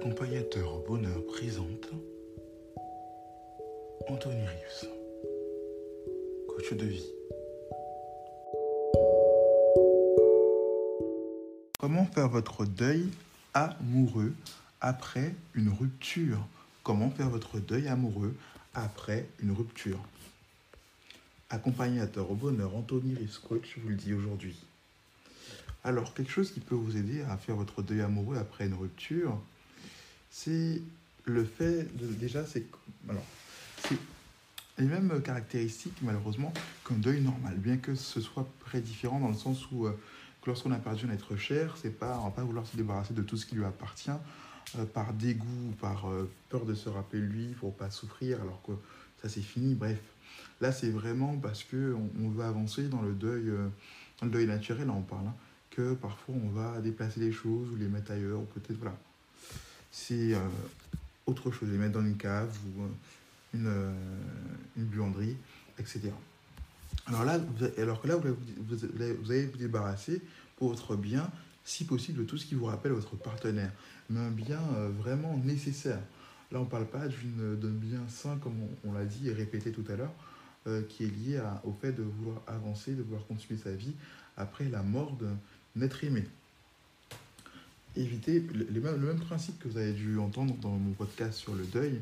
Accompagnateur bonheur présente Anthony Rius, coach de vie. Comment faire votre deuil amoureux après une rupture? Comment faire votre deuil amoureux après une rupture? Accompagnateur au bonheur, Anthony Rius Coach vous le dit aujourd'hui. Alors, quelque chose qui peut vous aider à faire votre deuil amoureux après une rupture, c'est le fait de. Déjà, c'est. Alors, c'est les mêmes caractéristiques, malheureusement, qu'un deuil normal, bien que ce soit très différent dans le sens où, euh, lorsqu'on a perdu un être cher, c'est pas, on va pas vouloir se débarrasser de tout ce qui lui appartient euh, par dégoût, par euh, peur de se rappeler lui, pour pas souffrir, alors que ça c'est fini. Bref, là c'est vraiment parce que on, veut avancer dans le deuil, dans le deuil naturel, là on parle, hein, que parfois on va déplacer les choses ou les mettre ailleurs, ou peut-être voilà c'est euh, autre chose, les mettre dans une cave ou euh, une, euh, une buanderie, etc. Alors là, vous, que là, vous, allez vous débarrasser pour votre bien, si possible, de tout ce qui vous rappelle votre partenaire, mais un bien vraiment nécessaire. Là, on ne parle pas d'un bien sain, comme on, l'a dit et répété tout à l'heure, qui est lié au fait de vouloir avancer, de vouloir continuer sa vie après la mort d'un être aimé évitez le, même, le même principe que vous avez dû entendre dans mon podcast sur le deuil,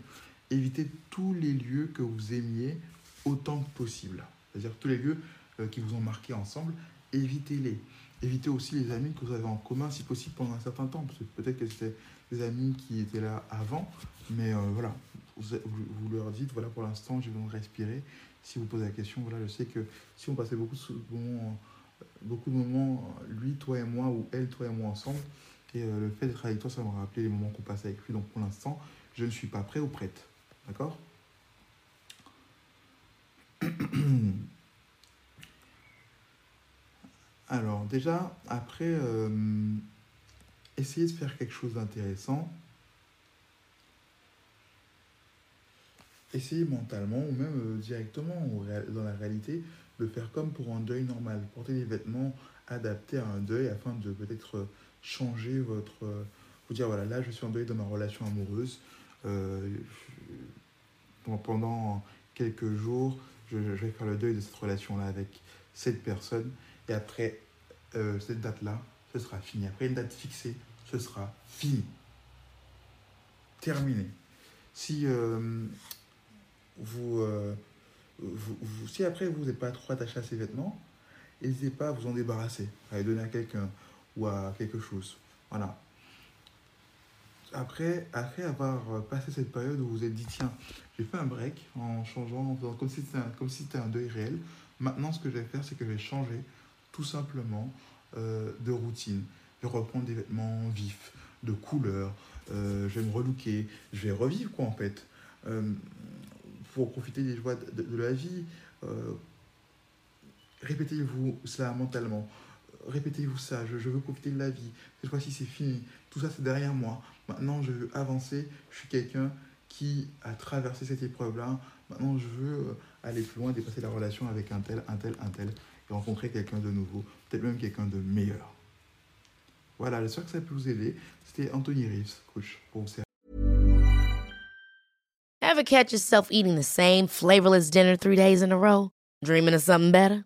évitez tous les lieux que vous aimiez autant que possible. C'est-à-dire tous les lieux euh, qui vous ont marqué ensemble, évitez-les. Évitez aussi les amis que vous avez en commun, si possible, pendant un certain temps. Parce que peut-être que c'était des amis qui étaient là avant, mais euh, voilà, vous, vous, leur dites, voilà, pour l'instant, j'ai besoin de respirer. Si vous posez la question, voilà, je sais que si on passait beaucoup beaucoup de moments, lui, toi et moi, ou elle, toi et moi ensemble, et euh, le fait d'être avec toi, ça va me rappeler les moments qu'on passe avec lui. Donc pour l'instant, je ne suis pas prêt ou prête. D'accord Alors déjà, après, euh, essayez de faire quelque chose d'intéressant. Essayez mentalement ou même euh, directement dans la réalité de faire comme pour un deuil normal. Porter des vêtements adaptés à un deuil afin de peut-être changer votre... vous dire, voilà, là, je suis en deuil de ma relation amoureuse. Euh, pendant quelques jours, je, vais faire le deuil de cette relation-là avec cette personne. Et après euh, cette date-là, ce sera fini. Après une date fixée, ce sera fini. Terminé. Si euh, vous, vous, vous, si après vous n'êtes pas trop attaché à ces vêtements, n'hésitez pas à vous en débarrasser, à les donner à quelqu'un ou à quelque chose. Voilà. Après, après avoir passé cette période où vous vous êtes dit, tiens, j'ai fait un break en changeant, comme si c'était un, si un deuil réel. Maintenant, ce que je vais faire, c'est que je vais changer tout simplement euh, de routine. Je vais reprendre des vêtements vifs, de couleurs. Euh, je vais me relooker. Je vais revivre, quoi, en fait. Euh, pour profiter des joies de la vie. Euh, Répétez-vous cela mentalement répétez-vous ça, je, veux profiter de la vie, cette fois-ci c'est fini, tout ça c'est derrière moi, maintenant je veux avancer, je suis quelqu'un qui a traversé cette épreuve-là, maintenant je veux aller plus loin, dépasser la relation avec un tel, un tel, un tel, et rencontrer quelqu'un de nouveau, peut-être même quelqu'un de meilleur. Voilà, j'espère que ça peut vous aider. C'était Anthony Reeves, coach, pour vous servir. Ever catch yourself eating the same flavorless dinner three days in a row? Dreaming of something better?